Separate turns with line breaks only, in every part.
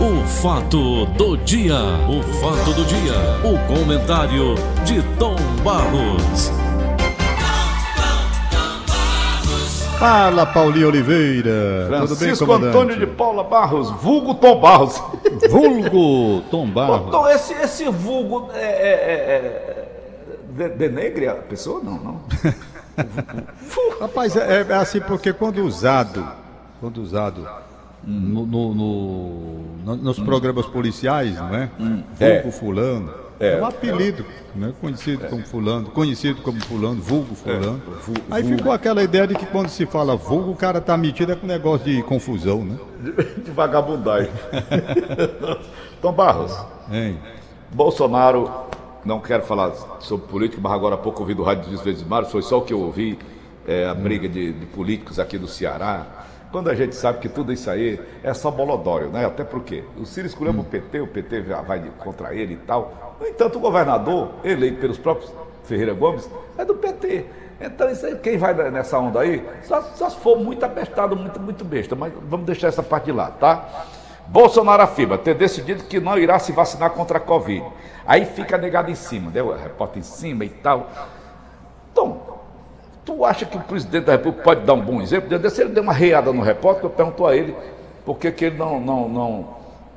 O fato do dia, o fato do dia, o comentário de Tom Barros.
Fala, Paulinho Oliveira.
Tudo bem, comandante? Antônio de Paula Barros, vulgo Tom Barros.
Vulgo Tom Barros.
Tom, esse, esse vulgo é, é, é, é denegre a pessoa? Não, não.
Rapaz, é, é, assim porque quando usado, quando usado no, no, no, nos programas policiais, não é? Hum. Vulgo fulano é, é um apelido, né? conhecido é. como fulano, conhecido como fulano, vulgo fulano. É, Aí ficou aquela ideia de que quando se fala vulgo, o cara tá metido é com negócio de confusão, né?
De, de vagabundagem. Tom Barros. Hein? Bolsonaro, não quero falar sobre política, mas agora há pouco ouvi do Rádio dos Vezes Mares, foi só o que eu ouvi, é, a briga de, de políticos aqui do Ceará quando a gente sabe que tudo isso aí é só bolodório, né? Até porque o Ciro escolheu hum. o PT, o PT vai contra ele e tal. No entanto, o governador, eleito pelos próprios Ferreira Gomes, é do PT. Então, isso aí, quem vai nessa onda aí, só, só se for muito apestado, muito, muito besta. Mas vamos deixar essa parte de lá, tá? Bolsonaro afirma ter decidido que não irá se vacinar contra a Covid. Aí fica negado em cima, a repórter em cima e tal. Tu acha que o presidente da República pode dar um bom exemplo? Se ele deu uma reada no repórter, eu perguntou a ele por que, que ele não, não, não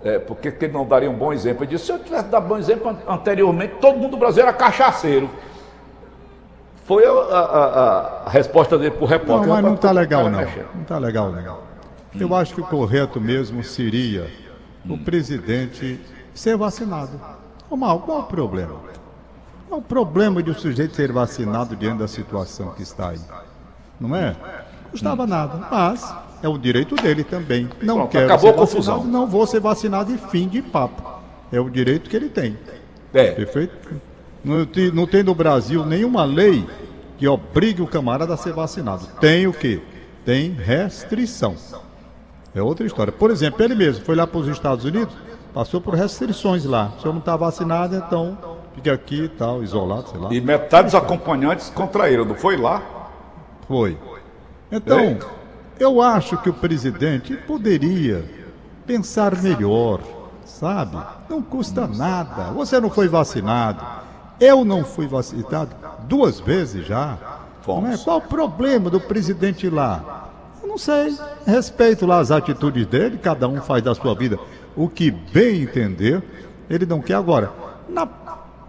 é, por que, que ele não daria um bom exemplo. Ele disse, se eu tivesse dado um bom exemplo anteriormente, todo mundo do Brasil era cachaceiro. Foi a, a, a resposta dele para o repórter.
Não, mas não está legal não. Não está legal não. Eu acho que o correto mesmo seria o presidente ser vacinado. Mal, qual o problema? Qual o problema de o um sujeito ser vacinado diante da situação que está aí? Não é? Não custava nada, mas é o direito dele também. Não Pronto, quero acabou ser a confusão. vacinado, não vou ser vacinado e fim de papo. É o direito que ele tem. É. Perfeito? Não tem, não tem no Brasil nenhuma lei que obrigue o camarada a ser vacinado. Tem o quê? Tem restrição. É outra história. Por exemplo, ele mesmo foi lá para os Estados Unidos, passou por restrições lá. Se eu não está vacinado, então fica aqui e tal, isolado, sei lá.
E metade dos acompanhantes contraíram, não foi lá?
Foi. Então, eu acho que o presidente poderia pensar melhor, sabe? Não custa nada. Você não foi vacinado. Eu não fui vacinado duas vezes já. Não é? Qual o problema do presidente lá? Eu não sei. Respeito lá as atitudes dele, cada um faz da sua vida o que bem entender. Ele não quer agora. Na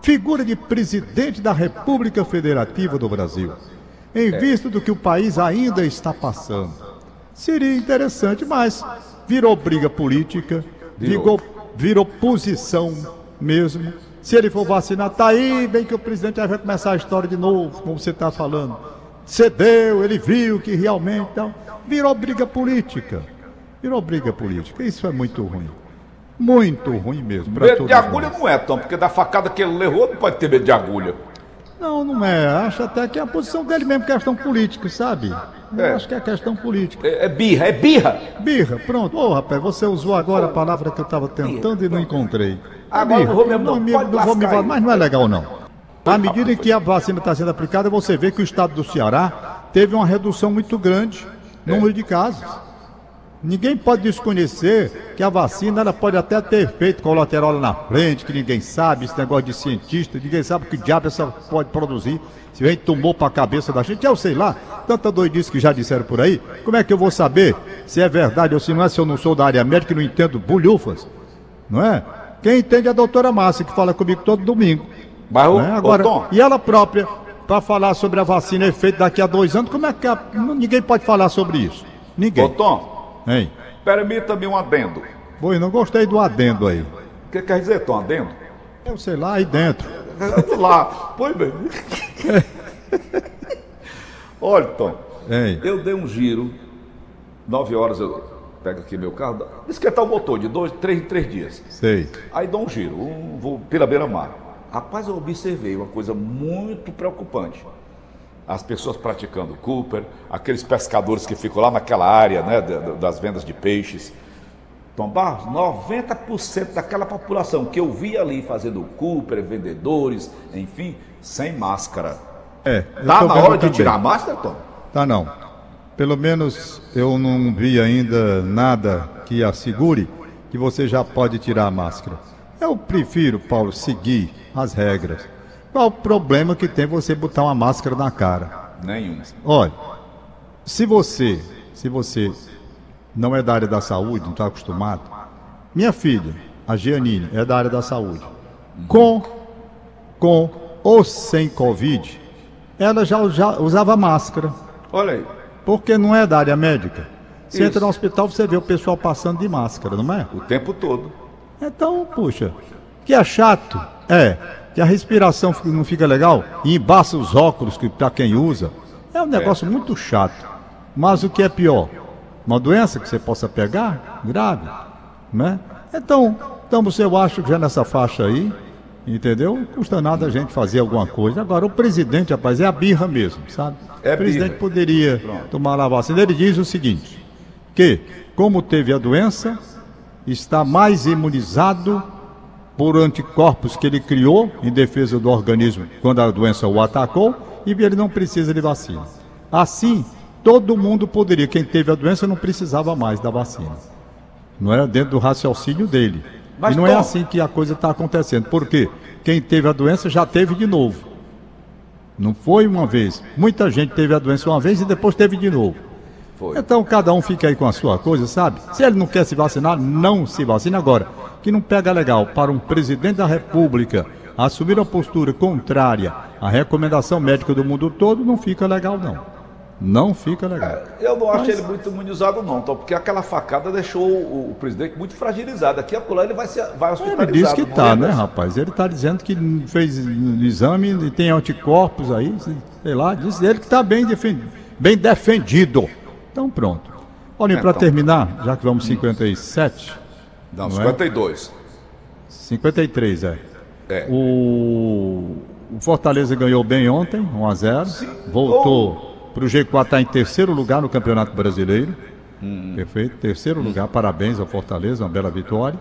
figura de presidente da República Federativa do Brasil, em é. vista do que o país ainda está passando. Seria interessante, mas virou briga política, virou, virou posição mesmo. Se ele for vacinar, tá aí, bem que o presidente vai começar a história de novo, como você está falando. Cedeu, ele viu que realmente. Então, virou briga política. Virou briga política. Isso é muito ruim. Muito ruim mesmo.
Medo de agulha nós. não é, Tom, porque da facada que ele levou não pode ter medo de agulha.
Não, não é. Acho até que é a posição dele mesmo, questão política, sabe? Eu é. acho que é questão política.
É, é, birra, é birra.
Birra, pronto. Ô, oh, rapaz, você usou agora a palavra que eu estava tentando e não encontrei.
Agora birra. não vou me, não,
não, não vou me mas não é legal não. À medida em que a vacina está sendo aplicada, você vê que o estado do Ceará teve uma redução muito grande no número de casos. Ninguém pode desconhecer que a vacina ela pode até ter efeito colateral na frente, que ninguém sabe, esse negócio de cientista, ninguém sabe que diabo essa pode produzir. Se vem tomou para a cabeça da gente, eu sei lá, tanta doidice que já disseram por aí. Como é que eu vou saber se é verdade ou se não é, se eu não sou da área médica e não entendo bulhufas? Não é? Quem entende é a doutora Márcia, que fala comigo todo domingo. Mas o, é? Agora, e ela própria, para falar sobre a vacina efeito daqui a dois anos, como é que a, ninguém pode falar sobre isso? Ninguém. Ô,
Tom, Hein? Permita-me um adendo.
Pois não gostei do adendo aí.
O que quer dizer, Tom, adendo?
Eu sei lá, aí dentro.
lá, pois bem. Olha, Tom, Ei. eu dei um giro, nove horas eu pego aqui meu carro, esquentar o motor de dois, três, três dias.
Sei.
Aí dou um giro, um, vou pela beira-mar. Rapaz, eu observei uma coisa muito preocupante as pessoas praticando Cooper, aqueles pescadores que ficam lá naquela área né, das vendas de peixes. Tom Barros, 90% daquela população que eu vi ali fazendo Cooper, vendedores, enfim, sem máscara.
É.
Tá na hora de tirar a máscara, Tom?
Tá não. Pelo menos eu não vi ainda nada que assegure que você já pode tirar a máscara. Eu prefiro, Paulo, seguir as regras. Qual o problema que tem você botar uma máscara na cara?
Nenhum.
Olha, se você, se você não é da área da saúde, não está acostumado, minha filha, a Gianine, é da área da saúde. Com, com ou sem Covid, ela já, já usava máscara.
Olha aí.
Porque não é da área médica. Você Isso. entra no hospital, você vê o pessoal passando de máscara, não é?
O tempo todo.
Então, puxa, que é chato, é, que a respiração não fica legal e embaça os óculos que para quem usa, é um negócio é. muito chato. Mas o que é pior? Uma doença que você possa pegar, grave, né? Então, estamos, eu acho que já nessa faixa aí, entendeu? Não custa nada a gente fazer alguma coisa. Agora, o presidente, rapaz, é a birra mesmo, sabe? É o presidente birra. poderia Pronto. tomar a vacina. Ele diz o seguinte, que, como teve a doença, está mais imunizado por anticorpos que ele criou em defesa do organismo quando a doença o atacou e ele não precisa de vacina. Assim, todo mundo poderia, quem teve a doença não precisava mais da vacina. Não era dentro do raciocínio dele. Mas, e não é assim que a coisa está acontecendo. Por quê? Quem teve a doença já teve de novo. Não foi uma vez. Muita gente teve a doença uma vez e depois teve de novo. Foi. Então cada um fica aí com a sua coisa, sabe? Se ele não quer se vacinar, não se vacine agora. Que não pega legal para um presidente da República assumir uma postura contrária à recomendação médica do mundo todo, não fica legal não. Não fica legal. É,
eu não acho Mas... ele muito imunizado, não, então, porque aquela facada deixou o, o presidente muito fragilizado. Daqui a pouco ele vai, ser, vai hospitalizado.
Ele diz que está, né, rapaz? Ele está dizendo que fez exame e tem anticorpos aí, sei lá, diz ele que está bem, defendido, bem defendido. Então, pronto. Olha, é, para então. terminar, já que vamos 57.
Não, não 52. É?
53, é. é. O, o Fortaleza ganhou bem ontem, 1 a 0 Sim. Voltou. Para o G4 está em terceiro lugar no Campeonato Brasileiro. Hum. Perfeito, terceiro lugar. Parabéns ao Fortaleza, uma bela vitória.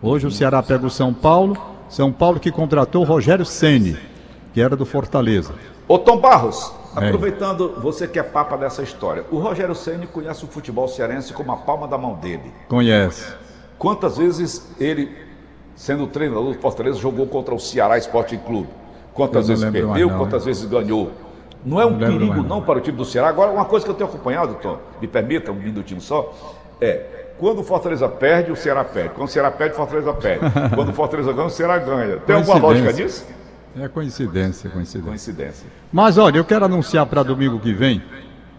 Hoje o Ceará pega o São Paulo. São Paulo que contratou o Rogério Ceni, que era do Fortaleza.
Ô Tom Barros. Aproveitando você que é papa dessa história, o Rogério Ceni conhece o futebol cearense como a palma da mão dele.
Conhece.
Quantas vezes ele, sendo treinador do Fortaleza, jogou contra o Ceará Sporting Clube? Quantas vezes perdeu, não, quantas vezes ganhou? Não é um não perigo não para o time do Ceará. Agora, uma coisa que eu tenho acompanhado, Tom, me permita um minutinho só, é quando o Fortaleza perde, o Ceará perde. Quando o Ceará perde, o Fortaleza perde. Quando o Fortaleza ganha, o Ceará ganha. Tem alguma lógica nisso?
É coincidência, coincidência.
Coincidência.
Mas olha, eu quero anunciar para domingo que vem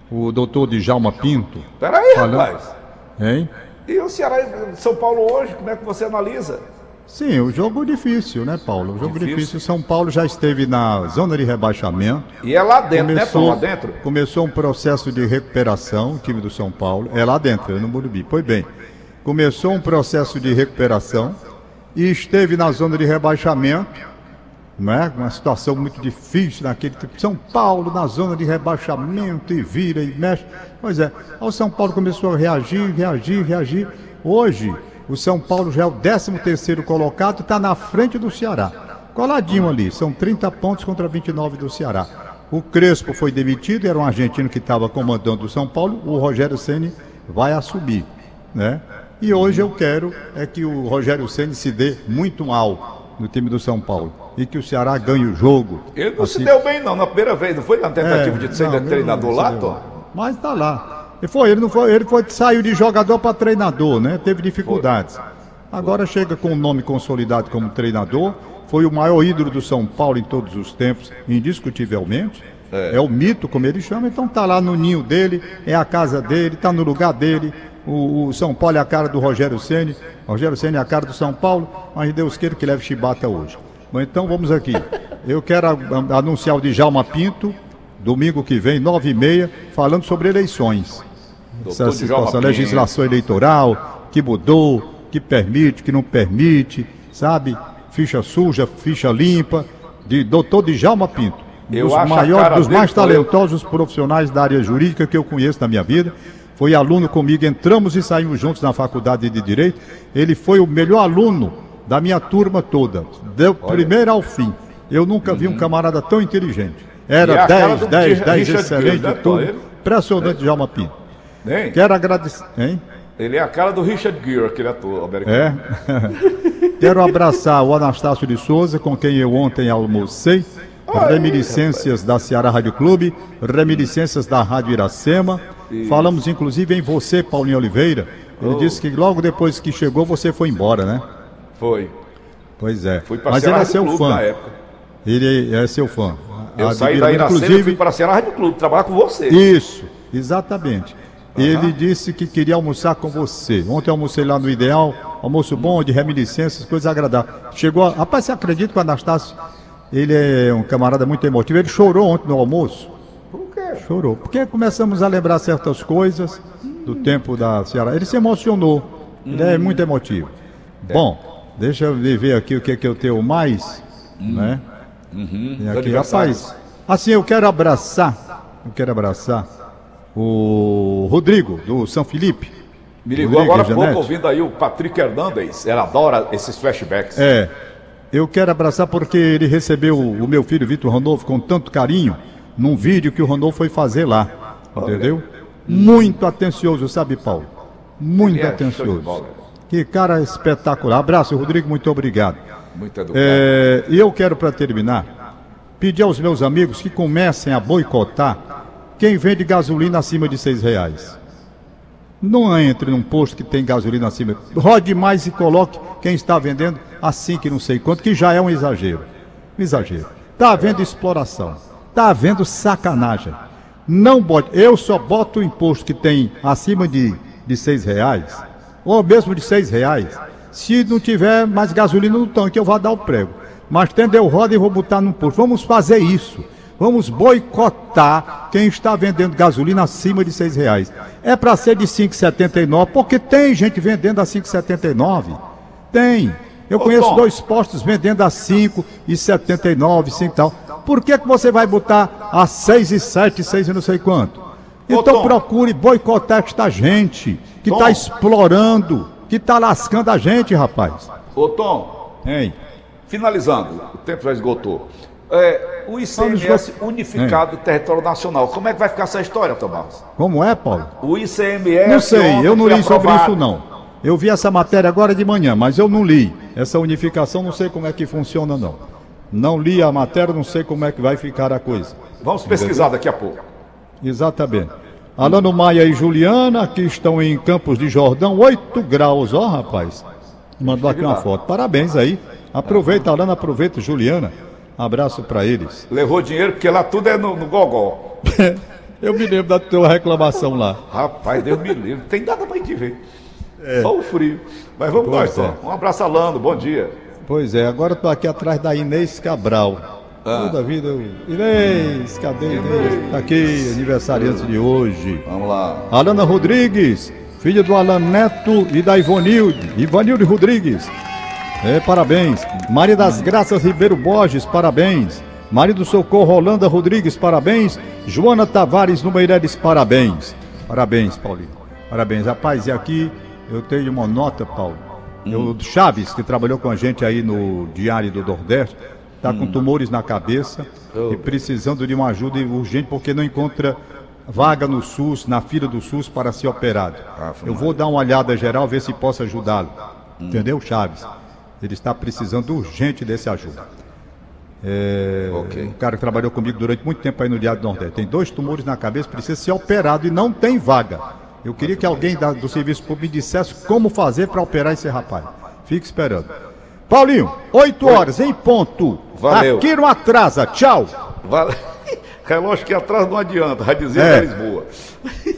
o doutor Djalma Pinto.
Peraí, falando... rapaz.
Hein?
E o Ceará e São Paulo hoje, como é que você analisa?
Sim, o jogo difícil, né, Paulo? O jogo difícil. difícil. São Paulo já esteve na zona de rebaixamento.
E é lá dentro, né, começou, né, Paulo? Lá dentro?
Começou um processo de recuperação, o time do São Paulo. É lá dentro, é no Morumbi. Pois bem, começou um processo de recuperação e esteve na zona de rebaixamento, né? Uma situação muito difícil naquele tipo. São Paulo na zona de rebaixamento e vira e mexe. Pois é, o São Paulo começou a reagir, reagir, reagir. Hoje, o São Paulo já é o 13 terceiro colocado, está na frente do Ceará. Coladinho ali, são 30 pontos contra 29 do Ceará. O Crespo foi demitido, era um argentino que estava comandando o São Paulo, o Rogério Ceni vai assumir, né? E hoje eu quero é que o Rogério Ceni se dê muito mal no time do São Paulo e que o Ceará ganhe o jogo.
Ele não assim... se deu bem não na primeira vez, não foi na tentativa é, de ser não, treinador lá, Tom?
Mas está lá. E foi, ele não foi, ele foi, saiu de jogador para treinador, né? Teve dificuldades. Agora chega com um nome consolidado como treinador, foi o maior ídolo do São Paulo em todos os tempos, indiscutivelmente. É, é o mito, como ele chama, então tá lá no ninho dele, é a casa dele, tá no lugar dele. O, o São Paulo é a cara do Rogério Ceni, Rogério Ceni é a cara do São Paulo, mas Deus queira que leve chibata hoje. Bom, então vamos aqui. Eu quero anunciar o Djalma Pinto, domingo que vem, nove e meia, falando sobre eleições essa situação, legislação eleitoral, que mudou, que permite, que não permite, sabe? Ficha suja, ficha limpa, de doutor Djalma Pinto. Um dos maiores, dos mais talentosos profissionais da área jurídica que eu conheço na minha vida. Foi aluno comigo, entramos e saímos juntos na faculdade de Direito. Ele foi o melhor aluno da minha turma toda, do primeiro ao fim. Eu nunca uhum. vi um uhum. camarada tão inteligente. Era 10, 10, 10, excelente, tudo. Impressionante, é. Djalma Pinto. Hein? Quero agradecer. Hein?
Ele é a cara do Richard Gere, aquele ator americano.
É. Quero abraçar o Anastácio de Souza, com quem eu ontem almocei. Reminiscências da Ceará Rádio Clube, reminiscências da Rádio Iracema. Isso. Falamos inclusive em você, Paulinho Oliveira. Ele oh. disse que logo depois que chegou você foi embora, né?
Foi.
Pois é. Mas ele é seu Clube fã. Ele é seu fã.
Eu saí da Iracema inclusive... e fui para a Ceará Rádio Clube trabalhar com você.
Isso, exatamente. Uhum. Ele disse que queria almoçar com você. Ontem almocei lá no Ideal, almoço bom, de reminiscências, coisas agradáveis. Chegou, a... rapaz, você acredita que o Anastácio, ele é um camarada muito emotivo. Ele chorou ontem no almoço.
Por quê?
Chorou. Porque começamos a lembrar certas coisas do tempo da Ceará. Ele se emocionou. Ele é muito emotivo. É. Bom, deixa eu ver aqui o que, é que eu tenho mais, hum. né? Uhum. Aqui, rapaz, assim, eu quero abraçar, eu quero abraçar o Rodrigo, do São Felipe.
Me ligou Rodrigo, agora há pouco ouvindo aí o Patrick Hernandes, ela adora esses flashbacks.
É, eu quero abraçar porque ele recebeu o meu filho Vitor Randolfo com tanto carinho num vídeo que o Randolfo foi fazer lá, entendeu? Muito atencioso, sabe, Paulo? Muito é atencioso. Que cara espetacular. Abraço, Rodrigo, muito obrigado. Muito educado. É, e eu quero, para terminar, pedir aos meus amigos que comecem a boicotar quem vende gasolina acima de seis reais. Não entre num posto que tem gasolina acima. Rode mais e coloque quem está vendendo assim que não sei quanto, que já é um exagero. Um exagero. Está havendo exploração. Está havendo sacanagem. Não bote. Eu só boto o imposto que tem acima de, de seis reais, ou mesmo de seis reais, se não tiver mais gasolina no tanque, eu vou dar o prego. Mas tendo eu roda e vou botar no posto. Vamos fazer isso. Vamos boicotar quem está vendendo gasolina acima de seis reais. É para ser de 5,79, porque tem gente vendendo a 5,79. Tem. Eu conheço dois postos vendendo a 5,79, 5 e tal. Por que, que você vai botar a 6,7, 6 e não sei quanto? Então procure boicotar esta gente que está explorando, que está lascando a gente, rapaz.
Ô Tom, hein? finalizando, o tempo já esgotou. É, o ICMS unificado é. território nacional. Como é que vai ficar essa história, Tomás?
Como é, Paulo?
O ICMS.
Não sei, eu não li aprovado. sobre isso não. Eu vi essa matéria agora de manhã, mas eu não li. Essa unificação não sei como é que funciona não. Não li a matéria, não sei como é que vai ficar a coisa.
Vamos pesquisar daqui a pouco.
Exatamente. Alano Maia e Juliana, que estão em Campos de Jordão, 8 graus, ó rapaz. Mandou aqui uma foto. Parabéns aí. Aproveita, Alano, aproveita, Juliana. Abraço para eles.
Levou dinheiro porque lá tudo é no, no gogó.
Eu me lembro da tua reclamação lá.
Rapaz, Deus me livre. Tem nada pra gente ver. É. Só o frio. Mas vamos pois nós, é. Um abraço, Alano. Bom dia.
Pois é, agora estou aqui atrás da Inês Cabral. Ah. Toda a vida. Inês, cadê Inês? Está aqui, aniversariante de hoje.
Vamos lá.
Alana Rodrigues, filha do Alan Neto e da Ivonilde. Ivonilde Rodrigues. É, parabéns. Maria das Graças Ribeiro Borges, parabéns. Maria do Socorro Holanda Rodrigues, parabéns. Joana Tavares no Meireles, parabéns. Parabéns, Paulinho. Parabéns. Rapaz, e aqui eu tenho uma nota, Paulo. Hum. Eu, Chaves, que trabalhou com a gente aí no Diário do Nordeste, está hum. com tumores na cabeça e precisando de uma ajuda urgente porque não encontra vaga no SUS, na fila do SUS para ser operado. Ah, eu vou dar uma olhada geral, ver se posso ajudá-lo. Hum. Entendeu, Chaves? Ele está precisando urgente desse ajuda. É, okay. Um cara que trabalhou comigo durante muito tempo aí no Diário do Nordeste. Tem dois tumores na cabeça, precisa ser operado e não tem vaga. Eu queria que alguém da, do serviço público me dissesse como fazer para operar esse rapaz. Fique esperando. Paulinho, 8 horas em ponto. Valeu. Aqui não atrasa. Tchau.
Valeu. Relógio que atrasa não adianta, vai dizer é. Lisboa.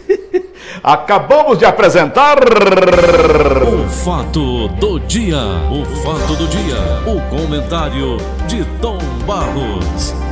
Acabamos de apresentar.
O fato do dia. O fato do dia. O comentário de Tom Barros.